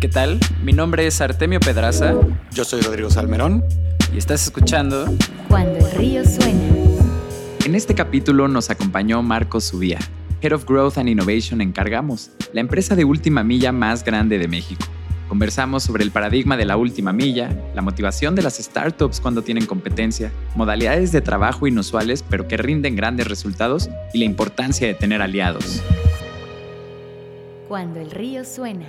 ¿Qué tal? Mi nombre es Artemio Pedraza. Yo soy Rodrigo Salmerón. Y estás escuchando Cuando el río suena. En este capítulo nos acompañó Marcos Subía, Head of Growth and Innovation en Cargamos, la empresa de última milla más grande de México. Conversamos sobre el paradigma de la última milla, la motivación de las startups cuando tienen competencia, modalidades de trabajo inusuales pero que rinden grandes resultados y la importancia de tener aliados. Cuando el río suena.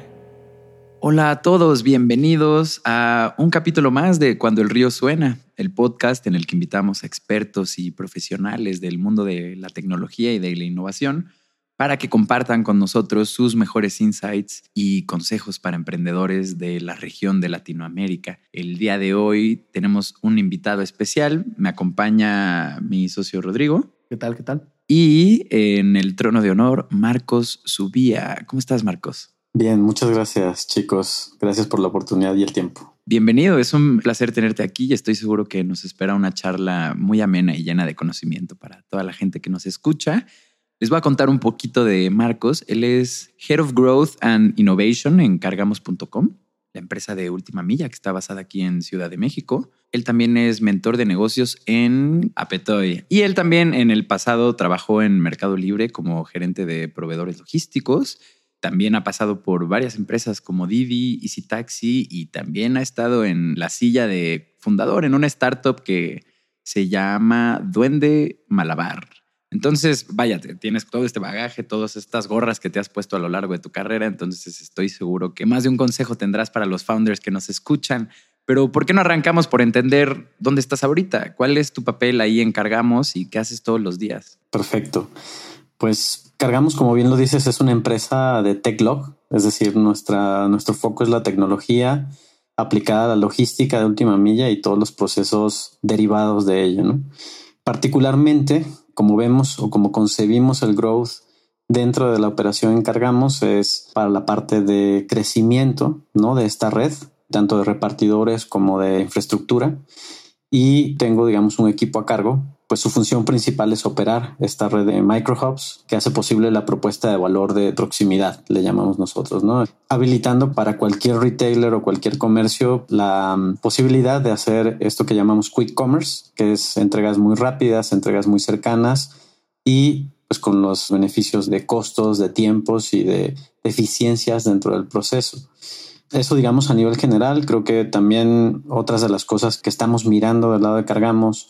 Hola a todos, bienvenidos a un capítulo más de Cuando el río suena, el podcast en el que invitamos a expertos y profesionales del mundo de la tecnología y de la innovación para que compartan con nosotros sus mejores insights y consejos para emprendedores de la región de Latinoamérica. El día de hoy tenemos un invitado especial, me acompaña mi socio Rodrigo. ¿Qué tal? ¿Qué tal? Y en el trono de honor, Marcos Subía. ¿Cómo estás, Marcos? Bien, muchas gracias chicos. Gracias por la oportunidad y el tiempo. Bienvenido, es un placer tenerte aquí y estoy seguro que nos espera una charla muy amena y llena de conocimiento para toda la gente que nos escucha. Les voy a contar un poquito de Marcos. Él es Head of Growth and Innovation en cargamos.com, la empresa de última milla que está basada aquí en Ciudad de México. Él también es mentor de negocios en Apetoy. Y él también en el pasado trabajó en Mercado Libre como gerente de proveedores logísticos también ha pasado por varias empresas como Didi, Easy Taxi y también ha estado en la silla de fundador en una startup que se llama Duende Malabar. Entonces, vaya, tienes todo este bagaje, todas estas gorras que te has puesto a lo largo de tu carrera, entonces estoy seguro que más de un consejo tendrás para los founders que nos escuchan. Pero ¿por qué no arrancamos por entender dónde estás ahorita? ¿Cuál es tu papel ahí en Cargamos y qué haces todos los días? Perfecto. Pues Cargamos, como bien lo dices, es una empresa de TechLog, es decir, nuestra, nuestro foco es la tecnología aplicada a la logística de última milla y todos los procesos derivados de ello. ¿no? Particularmente, como vemos o como concebimos el growth dentro de la operación en Cargamos es para la parte de crecimiento ¿no? de esta red, tanto de repartidores como de infraestructura. Y tengo, digamos, un equipo a cargo pues su función principal es operar esta red de microhubs que hace posible la propuesta de valor de proximidad, le llamamos nosotros, ¿no? Habilitando para cualquier retailer o cualquier comercio la mm, posibilidad de hacer esto que llamamos quick commerce, que es entregas muy rápidas, entregas muy cercanas y pues con los beneficios de costos, de tiempos y de eficiencias dentro del proceso. Eso, digamos, a nivel general, creo que también otras de las cosas que estamos mirando del lado de Cargamos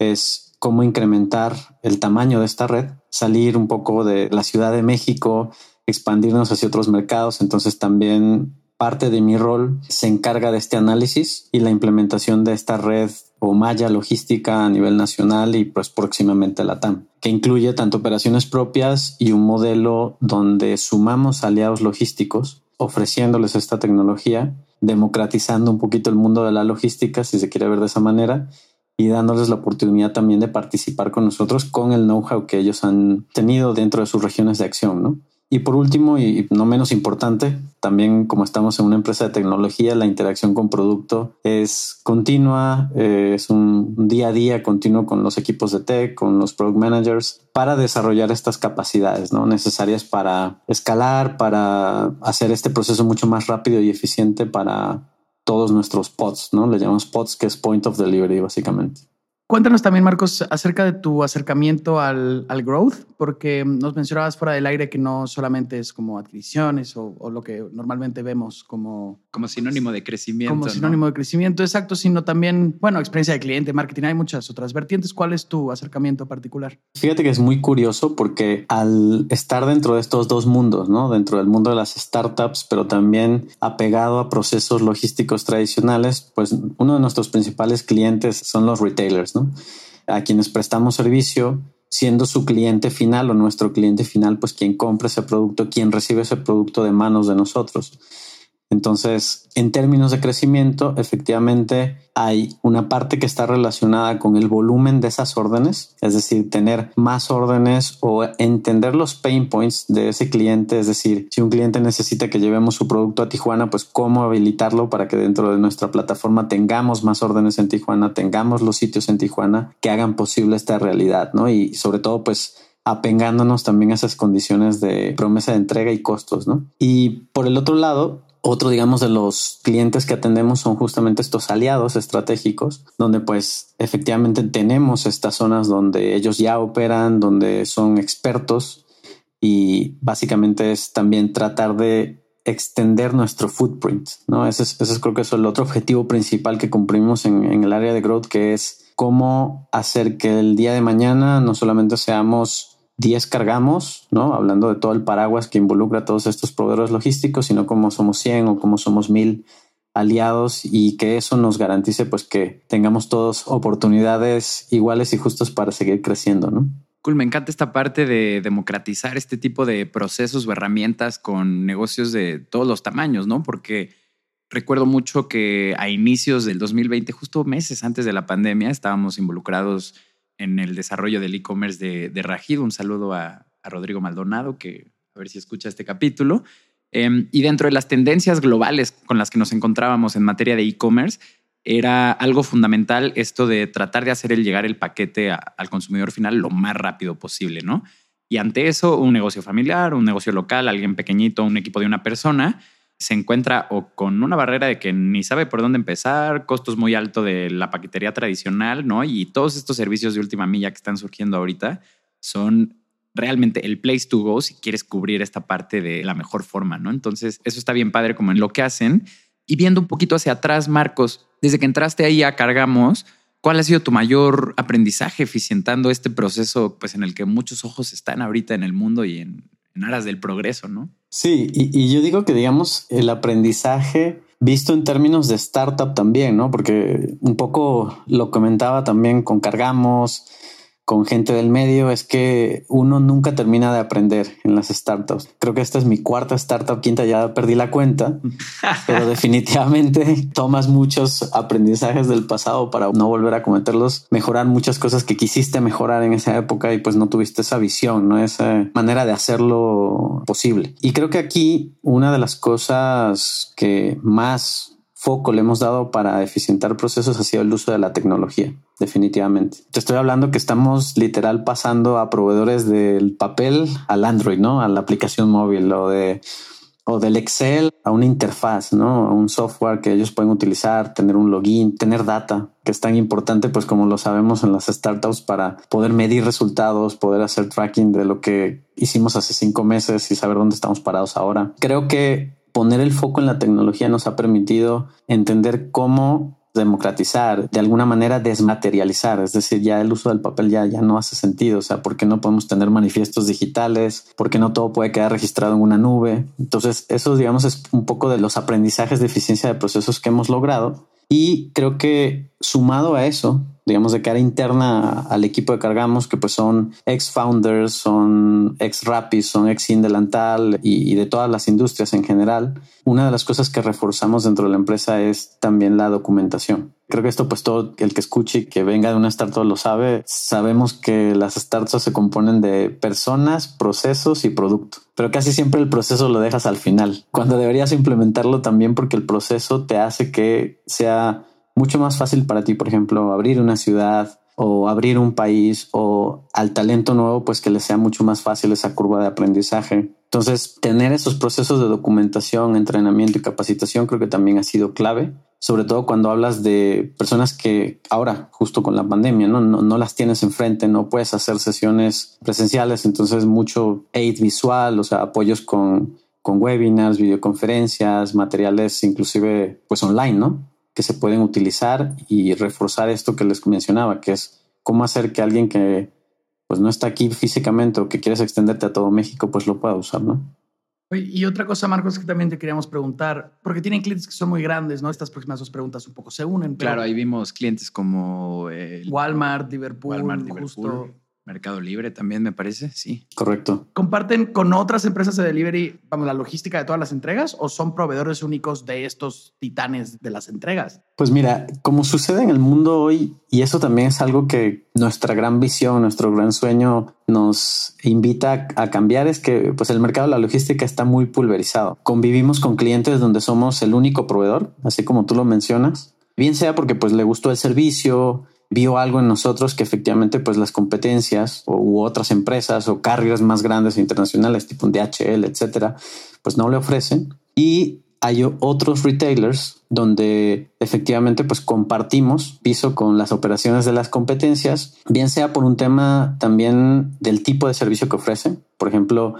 es cómo incrementar el tamaño de esta red, salir un poco de la Ciudad de México, expandirnos hacia otros mercados. Entonces también parte de mi rol se encarga de este análisis y la implementación de esta red o malla logística a nivel nacional y pues próximamente la TAM, que incluye tanto operaciones propias y un modelo donde sumamos aliados logísticos ofreciéndoles esta tecnología, democratizando un poquito el mundo de la logística, si se quiere ver de esa manera, y dándoles la oportunidad también de participar con nosotros con el know-how que ellos han tenido dentro de sus regiones de acción, ¿no? Y por último, y no menos importante, también como estamos en una empresa de tecnología, la interacción con producto es continua, eh, es un día a día continuo con los equipos de tech, con los product managers, para desarrollar estas capacidades ¿no? necesarias para escalar, para hacer este proceso mucho más rápido y eficiente para todos nuestros pods, ¿no? Le llamamos pods, que es point of delivery, básicamente. Cuéntanos también, Marcos, acerca de tu acercamiento al, al, growth, porque nos mencionabas fuera del aire que no solamente es como adquisiciones o, o lo que normalmente vemos como... Como sinónimo de crecimiento. Como sinónimo de crecimiento, exacto, sino también, bueno, experiencia de cliente, marketing, hay muchas otras vertientes. ¿Cuál es tu acercamiento particular? Fíjate que es muy curioso porque al estar dentro de estos dos mundos, ¿no? Dentro del mundo de las startups, pero también apegado a procesos logísticos tradicionales, pues uno de nuestros principales clientes son los retailers, a quienes prestamos servicio, siendo su cliente final o nuestro cliente final, pues quien compra ese producto, quien recibe ese producto de manos de nosotros. Entonces, en términos de crecimiento, efectivamente hay una parte que está relacionada con el volumen de esas órdenes, es decir, tener más órdenes o entender los pain points de ese cliente, es decir, si un cliente necesita que llevemos su producto a Tijuana, pues cómo habilitarlo para que dentro de nuestra plataforma tengamos más órdenes en Tijuana, tengamos los sitios en Tijuana que hagan posible esta realidad, ¿no? Y sobre todo, pues apengándonos también a esas condiciones de promesa de entrega y costos, ¿no? Y por el otro lado, Otro, digamos, de los clientes que atendemos son justamente estos aliados estratégicos, donde pues efectivamente tenemos estas zonas donde ellos ya operan, donde son expertos y básicamente es también tratar de extender nuestro footprint, ¿no? Ese es, ese creo que es el otro objetivo principal que cumplimos en el área de growth, que es cómo hacer que el día de mañana no solamente seamos 10 cargamos, ¿no? Hablando de todo el paraguas que involucra a todos estos proveedores logísticos, sino como somos 100 o como somos 1000 aliados y que eso nos garantice pues que tengamos todos oportunidades iguales y justas para seguir creciendo, ¿no? Cool, me encanta esta parte de democratizar este tipo de procesos o herramientas con negocios de todos los tamaños, ¿no? Porque recuerdo mucho que a inicios del 2020, justo meses antes de la pandemia, estábamos involucrados en el desarrollo del e-commerce de, Rajido. Un saludo a, Rodrigo Maldonado, que a ver si escucha este capítulo. Eh, y dentro de las tendencias globales con las que nos encontrábamos en materia de e-commerce, era algo fundamental esto de tratar de hacer el llegar el paquete al consumidor final lo más rápido posible, ¿no? Y ante eso, un negocio familiar, un negocio local, alguien pequeñito, un equipo de una persona, se encuentra o con una barrera de que ni sabe por dónde empezar, costos muy altos de la paquetería tradicional, ¿no? Y todos estos servicios de última milla que están surgiendo ahorita son realmente el place to go si quieres cubrir esta parte de la mejor forma, ¿no? Entonces, eso está bien padre como en lo que hacen. Y viendo un poquito hacia atrás, Marcos, desde que entraste ahí a Cargamos, ¿cuál ha sido tu mayor aprendizaje eficientando este proceso pues en el que muchos ojos están ahorita en el mundo y en, en aras del progreso, ¿no? Sí, y, y, yo digo que digamos el aprendizaje visto en términos de startup también, ¿no? Porque un poco lo comentaba también con Cargamos, con gente del medio es que uno nunca termina de aprender en las startups. Creo que esta es mi cuarta startup, quinta ya perdí la cuenta, pero definitivamente tomas muchos aprendizajes del pasado para no volver a cometerlos, mejorar muchas cosas que quisiste mejorar en esa época y pues no tuviste esa visión, no esa manera de hacerlo posible. Y creo que aquí una de las cosas que más foco le hemos dado para eficientar procesos ha sido el uso de la tecnología, definitivamente. Te estoy hablando que estamos literal pasando a proveedores del papel al Android, ¿no? A la aplicación móvil o de o del Excel a una interfaz, ¿no? A un software que ellos pueden utilizar, tener un login, tener data, que es tan importante, pues como lo sabemos en las startups, para poder medir resultados, poder hacer tracking de lo que hicimos hace cinco meses y saber dónde estamos parados ahora. Creo que poner el foco en la tecnología nos ha permitido entender cómo democratizar, de alguna manera desmaterializar, es decir, ya el uso del papel ya, ya no hace sentido, o sea, ¿por qué no podemos tener manifiestos digitales? ¿Por qué no todo puede quedar registrado en una nube? Entonces, eso, digamos, es un poco de los aprendizajes de eficiencia de procesos que hemos logrado y creo que sumado a eso, digamos, de cara interna al equipo de Cargamos, que pues son ex founders, son ex Rapis, son ex Indelantal y, y, de todas las industrias en general. Una de las cosas que reforzamos dentro de la empresa es también la documentación. Creo que esto, pues todo el que escuche y que venga de una startup lo sabe. Sabemos que las startups se componen de personas, procesos y producto, pero casi siempre el proceso lo dejas al final, cuando deberías implementarlo también porque el proceso te hace que sea mucho más fácil para ti, por ejemplo, abrir una ciudad o abrir un país o al talento nuevo, pues que le sea mucho más fácil esa curva de aprendizaje. Entonces, tener esos procesos de documentación, entrenamiento y capacitación creo que también ha sido clave, sobre todo cuando hablas de personas que ahora, justo con la pandemia, no, no, no las tienes enfrente, no puedes hacer sesiones presenciales, entonces mucho aid visual, o sea, apoyos con, con webinars, videoconferencias, materiales inclusive pues online, ¿no? Que se pueden utilizar y reforzar esto que les mencionaba, que es cómo hacer que alguien que pues no está aquí físicamente o que quieres extenderte a todo México, pues lo pueda usar, ¿no? Y otra cosa, Marcos, que también te queríamos preguntar, porque tienen clientes que son muy grandes, ¿no? Estas próximas dos preguntas un poco se unen. Claro, ahí vimos clientes como el Walmart, Liverpool, Walmart, Liverpool. justo. Mercado Libre también me parece, sí. Correcto. ¿Comparten con otras empresas de delivery, vamos, la logística de todas las entregas o son proveedores únicos de estos titanes de las entregas? Pues mira, como sucede en el mundo hoy, y eso también es algo que nuestra gran visión, nuestro gran sueño nos invita a cambiar, es que pues el mercado de la logística está muy pulverizado. Convivimos con clientes donde somos el único proveedor, así como tú lo mencionas, bien sea porque pues le gustó el servicio, vio algo en nosotros que efectivamente pues las competencias o, u otras empresas o carriers más grandes e internacionales tipo un DHL, etcétera, pues no le ofrecen. Y hay otros retailers donde efectivamente pues compartimos piso con las operaciones de las competencias, bien sea por un tema también del tipo de servicio que ofrecen. Por ejemplo,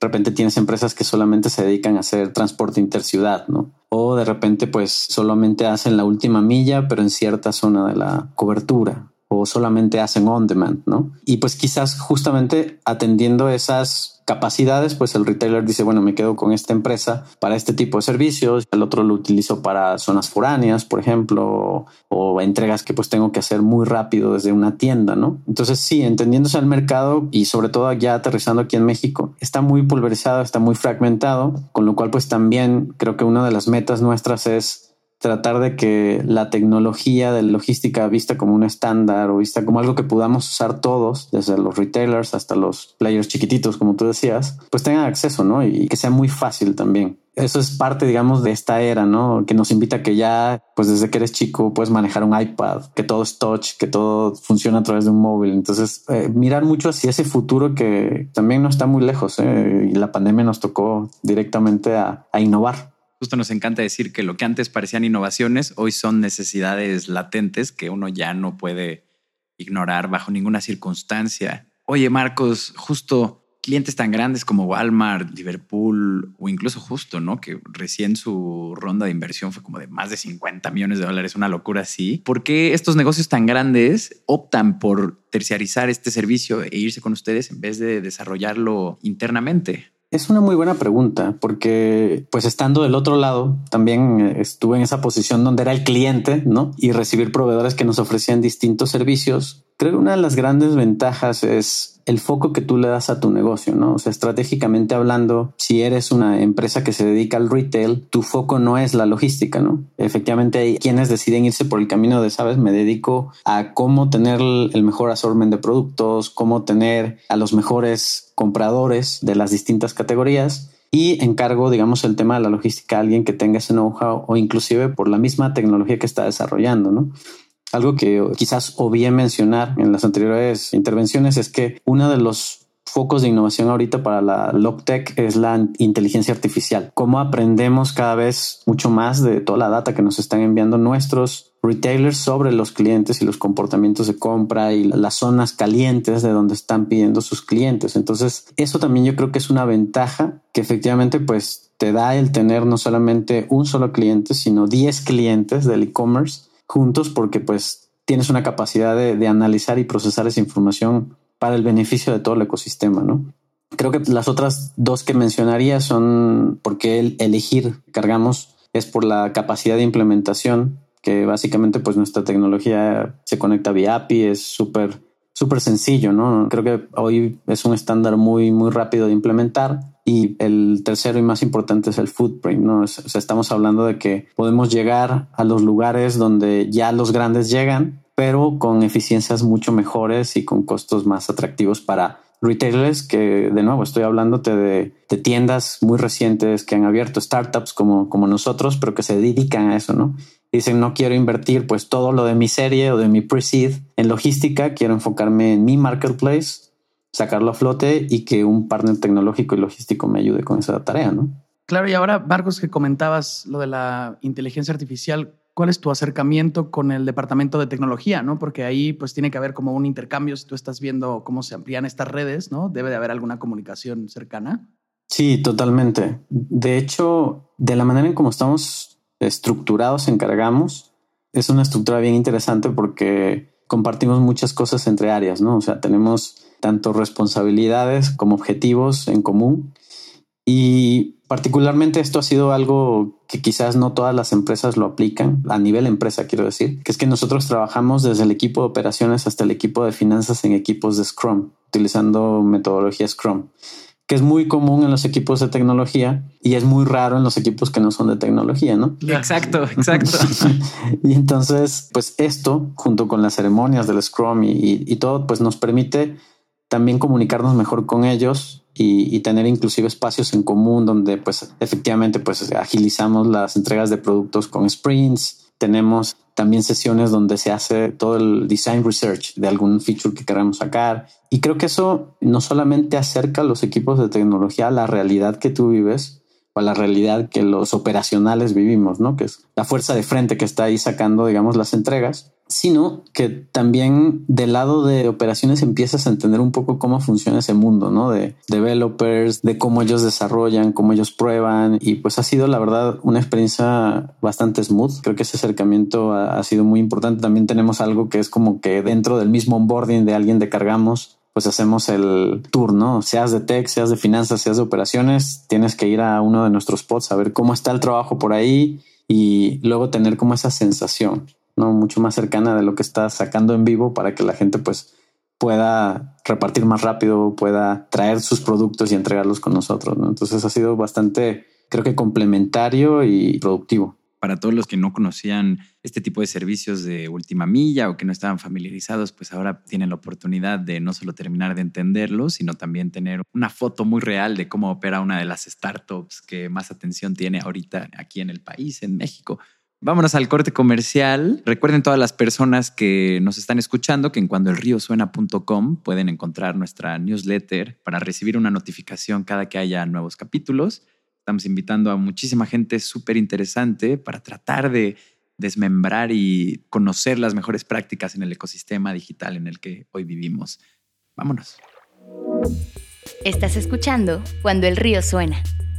de repente tienes empresas que solamente se dedican a hacer transporte interciudad, ¿no? O de repente pues solamente hacen la última milla, pero en cierta zona de la cobertura solamente hacen on demand, ¿no? Y pues quizás justamente atendiendo esas capacidades, pues el retailer dice, bueno, me quedo con esta empresa para este tipo de servicios, el otro lo utilizo para zonas foráneas, por ejemplo, o entregas que pues tengo que hacer muy rápido desde una tienda, ¿no? Entonces sí, entendiéndose el mercado y sobre todo ya aterrizando aquí en México, está muy pulverizado, está muy fragmentado, con lo cual pues también creo que una de las metas nuestras es tratar de que la tecnología de logística vista como un estándar o vista como algo que podamos usar todos, desde los retailers hasta los players chiquititos, como tú decías, pues tengan acceso, ¿no? Y que sea muy fácil también. Eso es parte, digamos, de esta era, ¿no? Que nos invita a que ya, pues desde que eres chico, puedes manejar un iPad, que todo es touch, que todo funciona a través de un móvil. Entonces, eh, mirar mucho hacia ese futuro que también no está muy lejos, ¿eh? Y la pandemia nos tocó directamente a innovar. Justo nos encanta decir que lo que antes parecían innovaciones, hoy son necesidades latentes que uno ya no puede ignorar bajo ninguna circunstancia. Oye, Marcos, justo clientes tan grandes como Walmart, Liverpool o incluso justo, ¿no? Que recién su ronda de inversión fue como de más de 50 millones de dólares, una locura así. ¿Por qué estos negocios tan grandes optan por terciarizar este servicio e irse con ustedes en vez de desarrollarlo internamente? Es una muy buena pregunta porque pues estando del otro lado también eh, estuve en esa posición donde era el cliente, ¿no? Y recibir proveedores que nos ofrecían distintos servicios Creo que una de las grandes ventajas es el foco que tú le das a tu negocio, ¿no? O sea, estratégicamente hablando, si eres una empresa que se dedica al retail, tu foco no es la logística, ¿no? Efectivamente hay quienes deciden irse por el camino de, sabes, me dedico a cómo tener el mejor assortment de productos, cómo tener a los mejores compradores de las distintas categorías y encargo, digamos, el tema de la logística a alguien que tenga ese know-how o inclusive por la misma tecnología que está desarrollando, ¿no? Algo que quizás obvié mencionar en las anteriores intervenciones es que uno de los focos de innovación ahorita para la LogTech es la inteligencia artificial. Cómo aprendemos cada vez mucho más de toda la data que nos están enviando nuestros retailers sobre los clientes y los comportamientos de compra y las zonas calientes de donde están pidiendo sus clientes. Entonces, eso también yo creo que es una ventaja que efectivamente pues te da el tener no solamente un solo cliente, sino 10 clientes del e-commerce juntos porque pues tienes una capacidad de, analizar y procesar esa información para el beneficio de todo el ecosistema, ¿no? Creo que las otras dos que mencionaría son porque el elegir cargamos es por la capacidad de implementación, que básicamente pues nuestra tecnología se conecta vía API, es súper súper sencillo, ¿no? Creo que hoy es un estándar muy, muy rápido de implementar. Y el tercero y más importante es el footprint, ¿no? O sea, estamos hablando de que podemos llegar a los lugares donde ya los grandes llegan, pero con eficiencias mucho mejores y con costos más atractivos para retailers que, de nuevo, estoy hablándote de, de, tiendas muy recientes que han abierto startups como, como nosotros, pero que se dedican a eso, ¿no? Dicen, no quiero invertir pues todo lo de mi serie o de mi pre-seed en logística, quiero enfocarme en mi marketplace, sacarlo a flote y que un partner tecnológico y logístico me ayude con esa tarea, ¿no? Claro, y ahora, Marcos, que comentabas lo de la inteligencia artificial, ¿cuál es tu acercamiento con el departamento de tecnología? ¿no? Porque ahí pues tiene que haber como un intercambio, si tú estás viendo cómo se amplían estas redes, ¿no? Debe de haber alguna comunicación cercana. Sí, totalmente. De hecho, de la manera en cómo estamos estructurados encargamos. Es una estructura bien interesante porque compartimos muchas cosas entre áreas, ¿no? O sea, tenemos tanto responsabilidades como objetivos en común. Y particularmente esto ha sido algo que quizás no todas las empresas lo aplican, a nivel empresa quiero decir, que es que nosotros trabajamos desde el equipo de operaciones hasta el equipo de finanzas en equipos de Scrum, utilizando metodología Scrum que es muy común en los equipos de tecnología y es muy raro en los equipos que no son de tecnología, ¿no? Exacto, exacto. y entonces, pues esto, junto con las ceremonias del Scrum y, todo, pues nos permite también comunicarnos mejor con ellos y, tener inclusive espacios en común donde pues efectivamente pues agilizamos las entregas de productos con sprints, tenemos también sesiones donde se hace todo el design research de algún feature que queramos sacar. Y creo que eso no solamente acerca a los equipos de tecnología a la realidad que tú vives, o a la realidad que los operacionales vivimos, ¿no? Que es la fuerza de frente que está ahí sacando, digamos, las entregas sino que también del lado de operaciones empiezas a entender un poco cómo funciona ese mundo, ¿no? De developers, de cómo ellos desarrollan, cómo ellos prueban y pues ha sido la verdad una experiencia bastante smooth. Creo que ese acercamiento ha, sido muy importante. También tenemos algo que es como que dentro del mismo onboarding de alguien de cargamos, pues hacemos el tour, ¿no? Seas de tech, seas de finanzas, seas de operaciones, tienes que ir a uno de nuestros spots a ver cómo está el trabajo por ahí y luego tener como esa sensación. ¿No? Mucho más cercana de lo que está sacando en vivo para que la gente pues pueda repartir más rápido, pueda traer sus productos y entregarlos con nosotros. Entonces ha sido bastante, creo que complementario y productivo. Para todos los que no conocían este tipo de servicios de última milla o que no estaban familiarizados, pues ahora tienen la oportunidad de no solo terminar de entenderlo, sino también tener una foto muy real de cómo opera una de las startups que más atención tiene ahorita aquí en el país, en México. Vámonos al corte comercial. Recuerden todas las personas que nos están escuchando que en cuandoelríosuena.com pueden encontrar nuestra newsletter para recibir una notificación cada que haya nuevos capítulos. Estamos invitando a muchísima gente súper interesante para tratar de desmembrar y conocer las mejores prácticas en el ecosistema digital en el que hoy vivimos. Vámonos. Estás escuchando Cuando el río suena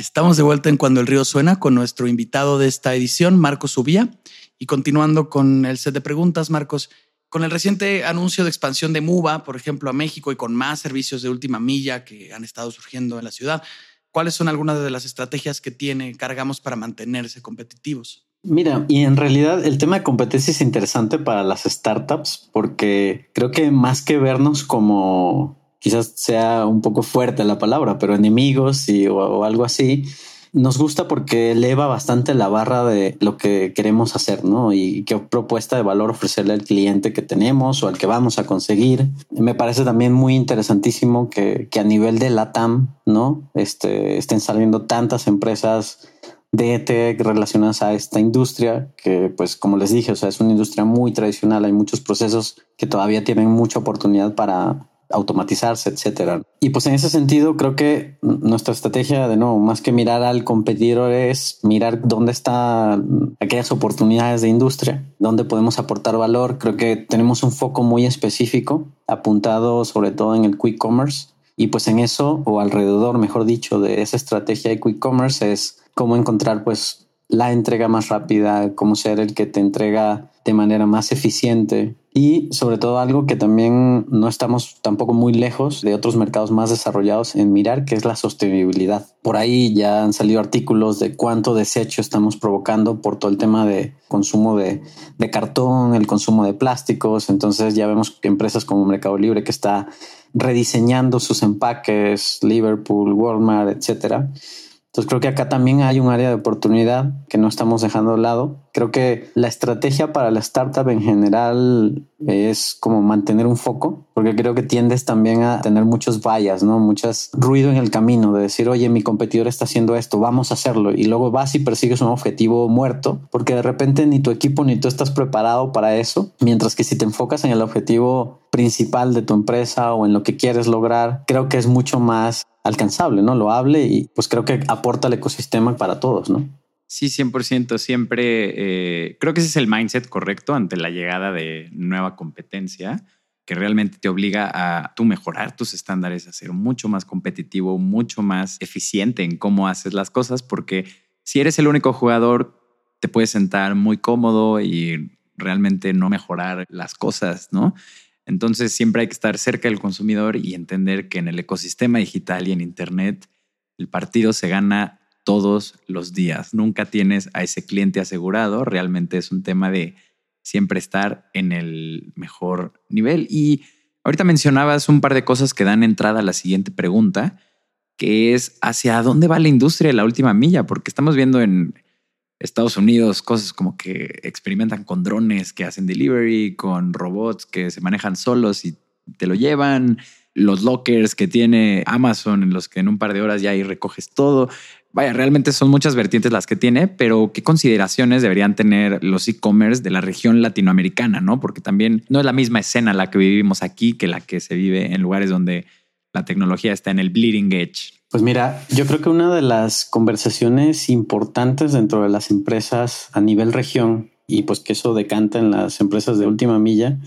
Estamos de vuelta en Cuando el río suena con nuestro invitado de esta edición, Marcos Ubía. Y continuando con el set de preguntas, Marcos, con el reciente anuncio de expansión de MUBA, por ejemplo, a México y con más servicios de última milla que han estado surgiendo en la ciudad, ¿cuáles son algunas de las estrategias que tiene Cargamos para mantenerse competitivos? Mira, y en realidad el tema de competencia es interesante para las startups porque creo que más que vernos como quizás sea un poco fuerte la palabra, pero enemigos y, o, algo así, nos gusta porque eleva bastante la barra de lo que queremos hacer, ¿no? Y qué propuesta de valor ofrecerle al cliente que tenemos o al que vamos a conseguir. Me parece también muy interesantísimo que, que a nivel de LATAM, ¿no? Este, estén saliendo tantas empresas de tech relacionadas a esta industria, que pues como les dije, o sea, es una industria muy tradicional, hay muchos procesos que todavía tienen mucha oportunidad para, automatizarse, etcétera. Y pues en ese sentido creo que nuestra estrategia de nuevo, más que mirar al competidor es mirar dónde están aquellas oportunidades de industria, dónde podemos aportar valor. Creo que tenemos un foco muy específico apuntado sobre todo en el quick commerce y pues en eso o alrededor, mejor dicho, de esa estrategia de quick commerce es cómo encontrar pues la entrega más rápida, cómo ser el que te entrega de manera más eficiente y sobre todo algo que también no estamos tampoco muy lejos de otros mercados más desarrollados en mirar, que es la sostenibilidad. Por ahí ya han salido artículos de cuánto desecho estamos provocando por todo el tema de consumo de, de cartón, el consumo de plásticos. Entonces ya vemos que empresas como Mercado Libre que está rediseñando sus empaques, Liverpool, Walmart, etcétera entonces creo que acá también hay un área de oportunidad que no estamos dejando de lado. Creo que la estrategia para la startup en general es como mantener un foco, porque creo que tiendes también a tener muchos vallas, ¿no? Muchas ruido en el camino de decir, oye, mi competidor está haciendo esto, vamos a hacerlo. Y luego vas y persigues un objetivo muerto, porque de repente ni tu equipo ni tú estás preparado para eso. Mientras que si te enfocas en el objetivo principal de tu empresa o en lo que quieres lograr, creo que es mucho más alcanzable, ¿no? Lo hable y pues creo que aporta al ecosistema para todos, ¿no? Sí, 100%. Siempre eh, creo que ese es el mindset correcto ante la llegada de nueva competencia que realmente te obliga a tú mejorar tus estándares, a ser mucho más competitivo, mucho más eficiente en cómo haces las cosas, porque si eres el único jugador, te puedes sentar muy cómodo y realmente no mejorar las cosas, ¿no? Entonces siempre hay que estar cerca del consumidor y entender que en el ecosistema digital y en Internet el partido se gana todos los días. Nunca tienes a ese cliente asegurado. Realmente es un tema de siempre estar en el mejor nivel. Y ahorita mencionabas un par de cosas que dan entrada a la siguiente pregunta, que es hacia dónde va la industria de la última milla, porque estamos viendo en Estados Unidos cosas como que experimentan con drones que hacen delivery, con robots que se manejan solos y te lo llevan, los lockers que tiene Amazon en los que en un par de horas ya ahí recoges todo. Vaya, realmente son muchas vertientes las que tiene, pero qué consideraciones deberían tener los e-commerce de la región latinoamericana, ¿no? Porque también no es la misma escena la que vivimos aquí que la que se vive en lugares donde la tecnología está en el bleeding edge. Pues mira, yo creo que una de las conversaciones importantes dentro de las empresas a nivel región y pues que eso decanta en las empresas de última milla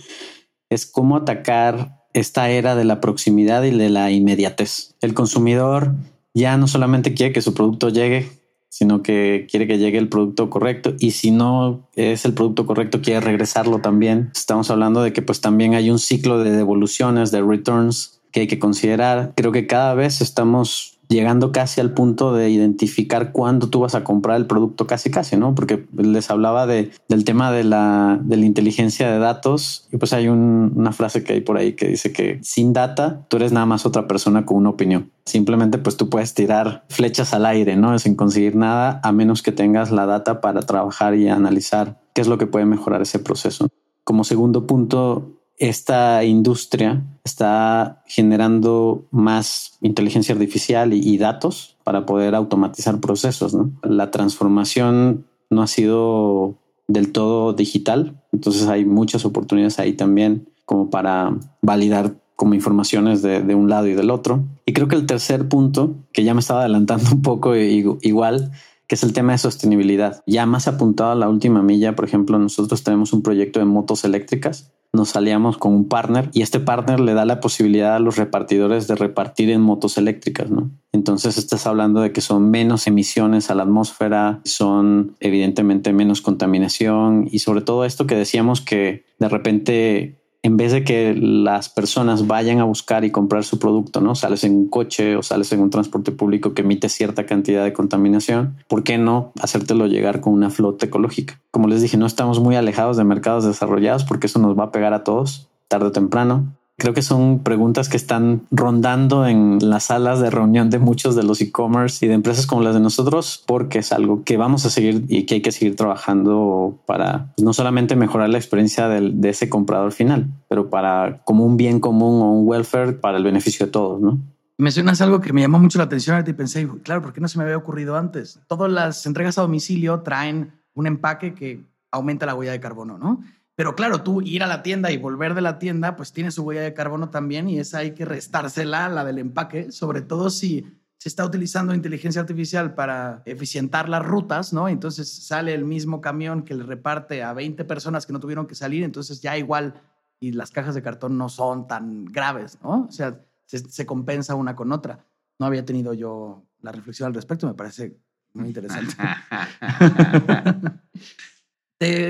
es cómo atacar esta era de la proximidad y de la inmediatez. El consumidor ya no solamente quiere que su producto llegue, sino que quiere que llegue el producto correcto y si no es el producto correcto quiere regresarlo también. Estamos hablando de que pues también hay un ciclo de devoluciones, de returns que hay que considerar. Creo que cada vez estamos llegando casi al punto de identificar cuándo tú vas a comprar el producto casi casi, ¿no? Porque les hablaba de, del tema de la inteligencia de datos y pues hay una frase que hay por ahí que dice que sin data tú eres nada más otra persona con una opinión. Simplemente pues tú puedes tirar flechas al aire, ¿no? Sin conseguir nada a menos que tengas la data para trabajar y analizar qué es lo que puede mejorar ese proceso. Como segundo punto, esta industria está generando más inteligencia artificial y, datos para poder automatizar procesos. La transformación no ha sido del todo digital, entonces hay muchas oportunidades ahí también como para validar como informaciones de, un lado y del otro. Y creo que el tercer punto, que ya me estaba adelantando un poco igual, que es el tema de sostenibilidad. Ya más apuntado a la última milla, por ejemplo, nosotros tenemos un proyecto de motos eléctricas nos salíamos con un partner y este partner le da la posibilidad a los repartidores de repartir en motos eléctricas, ¿no? Entonces estás hablando de que son menos emisiones a la atmósfera, son evidentemente menos contaminación y sobre todo esto que decíamos que de repente en vez de que las personas vayan a buscar y comprar su producto, ¿no? Sales en un coche o sales en un transporte público que emite cierta cantidad de contaminación, ¿por qué no hacértelo llegar con una flota ecológica? Como les dije, no estamos muy alejados de mercados desarrollados porque eso nos va a pegar a todos tarde o temprano. Creo que son preguntas que están rondando en las salas de reunión de muchos de los e-commerce y de empresas como las de nosotros, porque es algo que vamos a seguir y que hay que seguir trabajando para pues, no solamente mejorar la experiencia de ese comprador final, pero para como un bien común o un welfare para el beneficio de todos, ¿no? Mencionas algo que me llamó mucho la atención y pensé, claro, ¿por qué no se me había ocurrido antes? Todas las entregas a domicilio traen un empaque que aumenta la huella de carbono, ¿no? Pero claro, tú ir a la tienda y volver de la tienda, pues tiene su huella de carbono también y esa hay que restársela, la del empaque, sobre todo si se está utilizando inteligencia artificial para eficientar las rutas, ¿no? Entonces sale el mismo camión que le reparte a 20 personas que no tuvieron que salir, entonces ya igual y las cajas de cartón no son tan graves, ¿no? O sea, se, se compensa una con otra. No había tenido yo la reflexión al respecto, me parece muy interesante.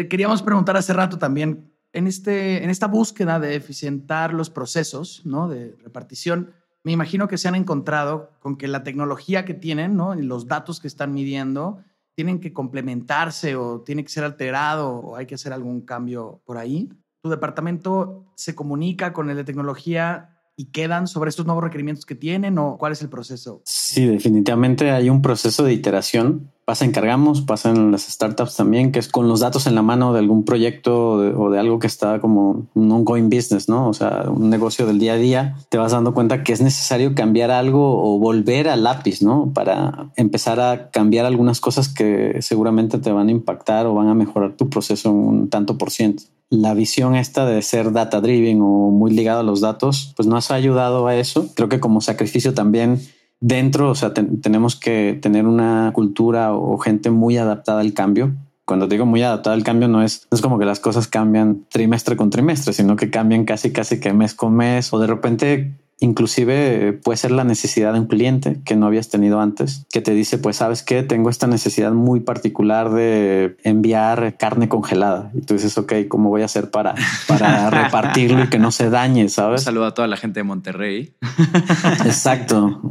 Queríamos preguntar hace rato también, en, este, en esta búsqueda de eficientar los procesos ¿no? de repartición, me imagino que se han encontrado con que la tecnología que tienen ¿no? los datos que están midiendo tienen que complementarse o tiene que ser alterado o hay que hacer algún cambio por ahí. ¿Tu departamento se comunica con el de tecnología y quedan sobre estos nuevos requerimientos que tienen o cuál es el proceso? Sí, definitivamente hay un proceso de iteración. Pasa en Cargamos, pasa en las startups también, que es con los datos en la mano de algún proyecto o de, algo que está como un ongoing business, ¿no? O sea, un negocio del día a día. Te vas dando cuenta que es necesario cambiar algo o volver al lápiz, ¿no? Para empezar a cambiar algunas cosas que seguramente te van a impactar o van a mejorar tu proceso un tanto por ciento la visión esta de ser data driven o muy ligado a los datos, pues nos ha ayudado a eso. Creo que como sacrificio también dentro, o sea, tenemos que tener una cultura o gente muy adaptada al cambio. Cuando digo muy adaptada al cambio, no es, no es como que las cosas cambian trimestre con trimestre, sino que cambian casi, casi que mes con mes o de repente Inclusive eh, puede ser la necesidad de un cliente que no habías tenido antes, que te dice, pues sabes que tengo esta necesidad muy particular de enviar carne congelada. Y tú dices, ok, ¿cómo voy a hacer para, para repartirlo y que no se dañe? ¿Sabes? Un saludo a toda la gente de Monterrey. Exacto.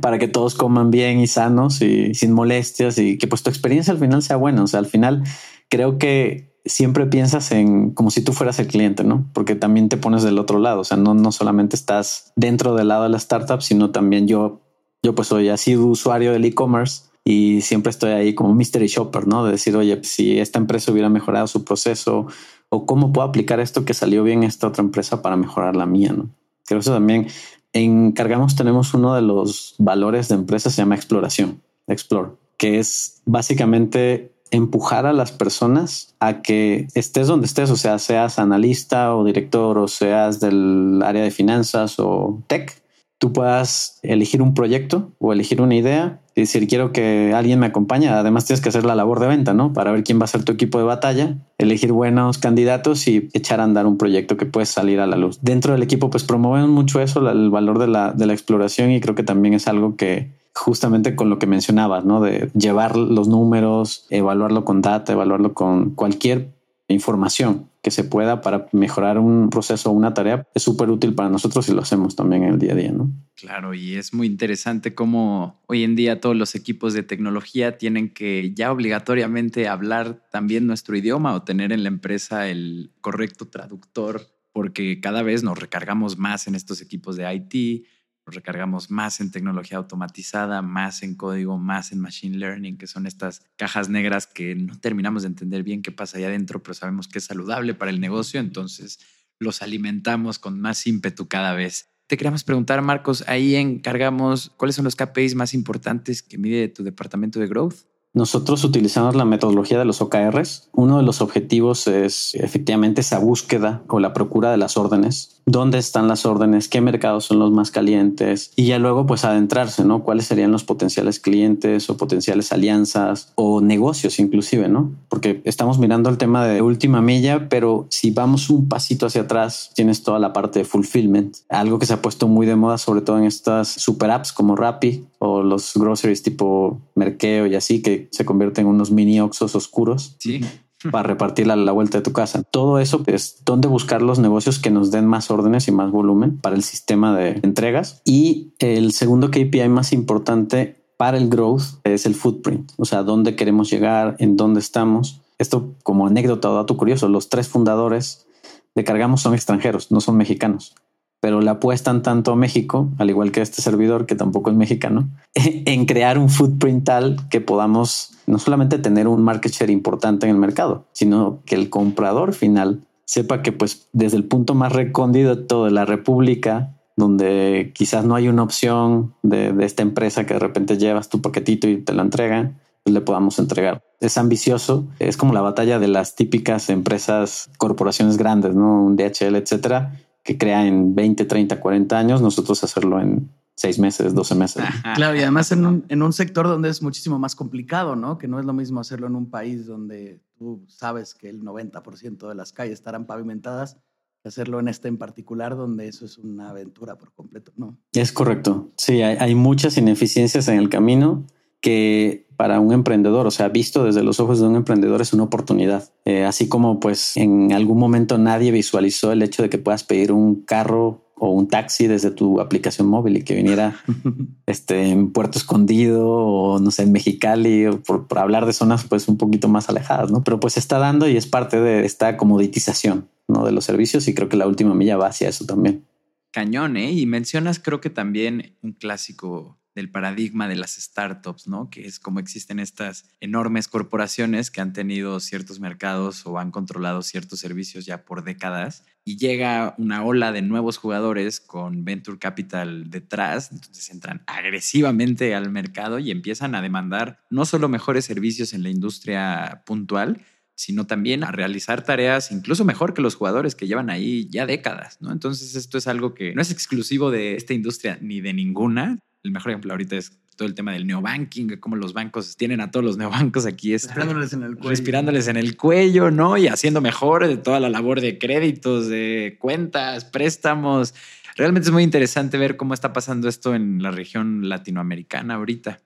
para que todos coman bien y sanos y sin molestias y que pues tu experiencia al final sea buena. O sea, al final creo que siempre piensas en como si tú fueras el cliente, ¿no? Porque también te pones del otro lado, o sea, no, no solamente estás dentro del lado de la startup, sino también yo, yo pues soy así usuario del e-commerce y siempre estoy ahí como mystery shopper, ¿no? De decir, oye, pues, si esta empresa hubiera mejorado su proceso o cómo puedo aplicar esto que salió bien esta otra empresa para mejorar la mía, ¿no? Creo eso también en Cargamos tenemos uno de los valores de empresa, se llama exploración, explore, que es básicamente empujar a las personas a que estés donde estés, o sea, seas analista o director o seas del área de finanzas o tech, tú puedas elegir un proyecto o elegir una idea y decir, quiero que alguien me acompañe. Además, tienes que hacer la labor de venta, ¿no? Para ver quién va a ser tu equipo de batalla, elegir buenos candidatos y echar a andar un proyecto que puede salir a la luz. Dentro del equipo, pues promueven mucho eso, el valor de la, de la exploración y creo que también es algo que justamente con lo que mencionabas, ¿no? De llevar los números, evaluarlo con data, evaluarlo con cualquier información que se pueda para mejorar un proceso o una tarea es súper útil para nosotros y lo hacemos también en el día a día, ¿no? Claro, y es muy interesante cómo hoy en día todos los equipos de tecnología tienen que ya obligatoriamente hablar también nuestro idioma o tener en la empresa el correcto traductor, porque cada vez nos recargamos más en estos equipos de IT, recargamos más en tecnología automatizada, más en código, más en machine learning, que son estas cajas negras que no terminamos de entender bien qué pasa ahí adentro, pero sabemos que es saludable para el negocio, entonces los alimentamos con más ímpetu cada vez. Te queríamos preguntar, Marcos, ahí encargamos, ¿cuáles son los KPIs más importantes que mide tu departamento de growth? Nosotros utilizamos la metodología de los OKRs. Uno de los objetivos es efectivamente esa búsqueda o la procura de las órdenes. ¿Dónde están las órdenes? ¿Qué mercados son los más calientes? Y ya luego pues adentrarse, ¿no? ¿Cuáles serían los potenciales clientes o potenciales alianzas o negocios inclusive, ¿no? Porque estamos mirando el tema de última milla, pero si vamos un pasito hacia atrás, tienes toda la parte de fulfillment, algo que se ha puesto muy de moda sobre todo en estas super apps como Rappi o los groceries tipo Merkeo y así que se convierten en unos mini oxos oscuros. Sí. Para repartir a la vuelta de tu casa. Todo eso es donde buscar los negocios que nos den más órdenes y más volumen para el sistema de entregas. Y el segundo KPI más importante para el growth es el footprint, o sea, dónde queremos llegar, en dónde estamos. Esto como anécdota o dato curioso, los tres fundadores de Cargamos son extranjeros, no son mexicanos pero le apuestan tanto a México, al igual que este servidor, que tampoco es mexicano, en crear un footprint tal que podamos no solamente tener un market share importante en el mercado, sino que el comprador final sepa que pues desde el punto más recóndito de la República, donde quizás no hay una opción de, de esta empresa que de repente llevas tu paquetito y te lo entregan, pues le podamos entregar. Es ambicioso, es como la batalla de las típicas empresas, corporaciones grandes, ¿no? Un DHL, etcétera, que crea en 20, 30, 40 años, nosotros hacerlo en seis meses, 12 meses. Claro, y además en un, en un sector donde es muchísimo más complicado, ¿no? Que no es lo mismo hacerlo en un país donde tú sabes que el 90% de las calles estarán pavimentadas que hacerlo en este en particular donde eso es una aventura por completo, ¿no? Es correcto. Sí, hay, hay muchas ineficiencias en el camino que para un emprendedor, o sea, visto desde los ojos de un emprendedor es una oportunidad. Eh, así como pues en algún momento nadie visualizó el hecho de que puedas pedir un carro o un taxi desde tu aplicación móvil y que viniera este, en Puerto Escondido o no sé, en Mexicali, o por, por, hablar de zonas pues un poquito más alejadas, ¿no? Pero pues está dando y es parte de esta comoditización, ¿no? De los servicios y creo que la última milla va hacia eso también. Cañón, ¿eh? Y mencionas creo que también un clásico del paradigma de las startups, ¿no? Que es como existen estas enormes corporaciones que han tenido ciertos mercados o han controlado ciertos servicios ya por décadas y llega una ola de nuevos jugadores con venture capital detrás, entonces entran agresivamente al mercado y empiezan a demandar no solo mejores servicios en la industria puntual, sino también a realizar tareas incluso mejor que los jugadores que llevan ahí ya décadas, ¿no? Entonces esto es algo que no es exclusivo de esta industria ni de ninguna, el mejor ejemplo ahorita es todo el tema del neobanking, cómo los bancos tienen a todos los neobancos aquí. respirándoles en el cuello. Respirándoles en el cuello, ¿no? Y haciendo mejor de toda la labor de créditos, de cuentas, préstamos. Realmente es muy interesante ver cómo está pasando esto en la región latinoamericana ahorita.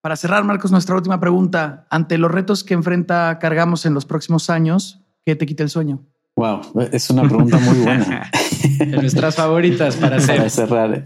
Para cerrar, Marcos, nuestra última pregunta. Ante los retos que enfrenta Cargamos en los próximos años, ¿qué te quita el sueño? Wow, es una pregunta muy buena. de nuestras favoritas para, hacer. para cerrar.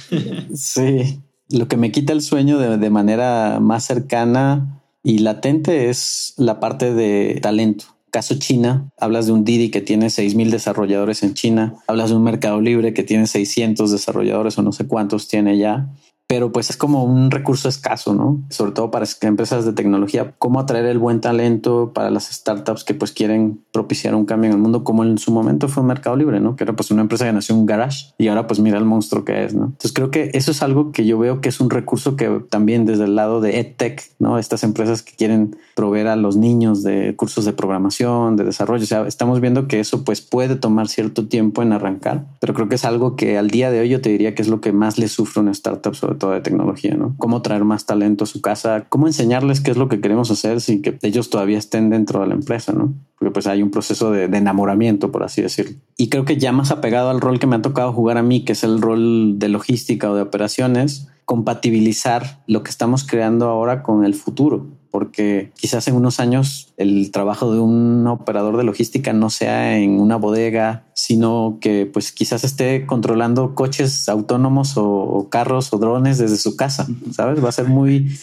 Sí, lo que me quita el sueño de, manera más cercana y latente es la parte de talento. caso China, hablas de un Didi que tiene 6.000 desarrolladores en China, hablas de un Mercado Libre que tiene 600 desarrolladores o no sé cuántos tiene ya pero pues es como un recurso escaso, ¿no? Sobre todo para empresas de tecnología, cómo atraer el buen talento para las startups que pues quieren propiciar un cambio en el mundo, como en su momento fue Mercado Libre, ¿no? Que era pues una empresa que nació en un garage y ahora pues mira el monstruo que es, ¿no? Entonces creo que eso es algo que yo veo que es un recurso que también desde el lado de EdTech, ¿no? Estas empresas que quieren proveer a los niños de cursos de programación, de desarrollo, o sea, estamos viendo que eso pues puede tomar cierto tiempo en arrancar, pero creo que es algo que al día de hoy yo te diría que es lo que más le sufre una startup sobre de tecnología, ¿no? Cómo traer más talento a su casa, cómo enseñarles qué es lo que queremos hacer sin que ellos todavía estén dentro de la empresa, ¿no? Porque pues hay un proceso de, de enamoramiento, por así decirlo. Y creo que ya más apegado al rol que me ha tocado jugar a mí, que es el rol de logística o de operaciones, compatibilizar lo que estamos creando ahora con el futuro porque quizás en unos años el trabajo de un operador de logística no sea en una bodega, sino que pues quizás esté controlando coches autónomos o, carros o drones desde su casa, ¿sabes? Va a ser muy,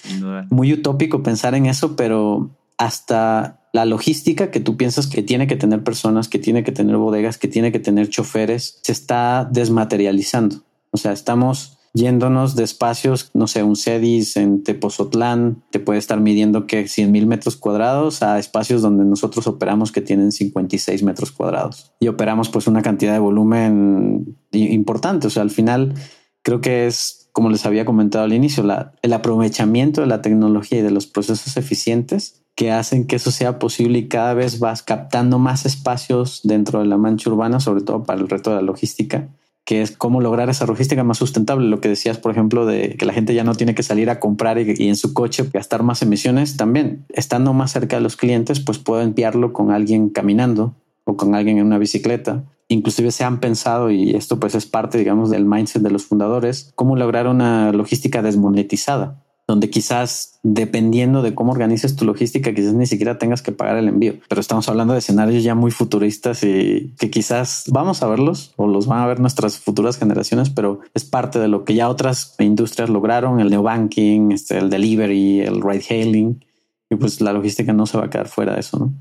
muy utópico pensar en eso, pero hasta la logística que tú piensas que tiene que tener personas, que tiene que tener bodegas, que tiene que tener choferes, se está desmaterializando. O sea, estamos yéndonos de espacios, no sé, un CEDIS en Tepozotlán te puede estar midiendo que 100 mil metros cuadrados a espacios donde nosotros operamos que tienen 56 metros cuadrados y operamos pues una cantidad de volumen importante. O sea, al final creo que es, como les había comentado al inicio, el aprovechamiento de la tecnología y de los procesos eficientes que hacen que eso sea posible y cada vez vas captando más espacios dentro de la mancha urbana, sobre todo para el reto de la logística que es cómo lograr esa logística más sustentable. Lo que decías, por ejemplo, de que la gente ya no tiene que salir a comprar y, en su coche gastar más emisiones, también estando más cerca de los clientes, pues puedo enviarlo con alguien caminando o con alguien en una bicicleta. Inclusive se han pensado, y esto pues es parte, digamos, del mindset de los fundadores, cómo lograr una logística desmonetizada donde quizás dependiendo de cómo organices tu logística, quizás ni siquiera tengas que pagar el envío. Pero estamos hablando de escenarios ya muy futuristas y que quizás vamos a verlos o los van a ver nuestras futuras generaciones, pero es parte de lo que ya otras industrias lograron, el neobanking, este, el delivery, el ride hailing, y pues la logística no se va a quedar fuera de eso, ¿no?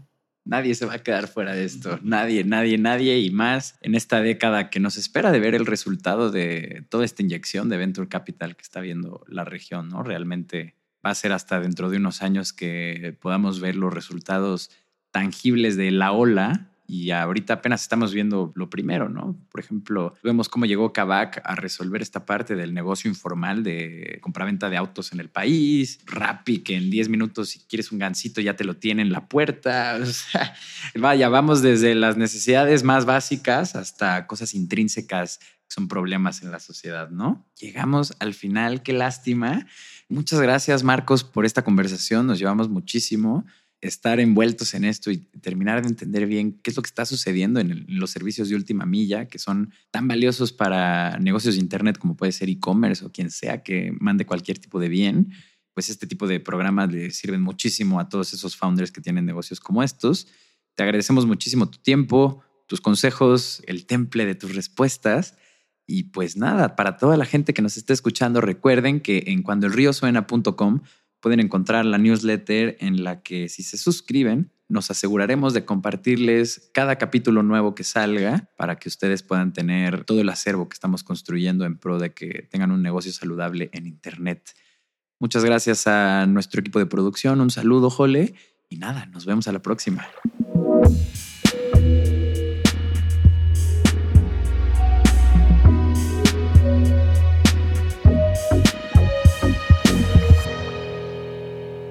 Nadie se va a quedar fuera de esto. Nadie, nadie, nadie. Y más en esta década que nos espera de ver el resultado de toda esta inyección de Venture Capital que está viendo la región, ¿no? Realmente va a ser hasta dentro de unos años que podamos ver los resultados tangibles de la ola y ahorita apenas estamos viendo lo primero, ¿no? Por ejemplo, vemos cómo llegó Kavak a resolver esta parte del negocio informal de compraventa de autos en el país, Rappi, que en 10 minutos si quieres un gancito ya te lo tiene en la puerta. O sea, vaya, vamos desde las necesidades más básicas hasta cosas intrínsecas que son problemas en la sociedad, ¿no? Llegamos al final, qué lástima. Muchas gracias, Marcos, por esta conversación. Nos llevamos muchísimo estar envueltos en esto y terminar de entender bien qué es lo que está sucediendo en, los servicios de última milla, que son tan valiosos para negocios de Internet como puede ser e-commerce o quien sea que mande cualquier tipo de bien, pues este tipo de programas le sirven muchísimo a todos esos founders que tienen negocios como estos. Te agradecemos muchísimo tu tiempo, tus consejos, el temple de tus respuestas. Y pues nada, para toda la gente que nos esté escuchando, recuerden que en cuandoelriosuena.com pueden encontrar la newsletter en la que si se suscriben, nos aseguraremos de compartirles cada capítulo nuevo que salga para que ustedes puedan tener todo el acervo que estamos construyendo en pro de que tengan un negocio saludable en Internet. Muchas gracias a nuestro equipo de producción, un saludo, Jole, y nada, nos vemos a la próxima.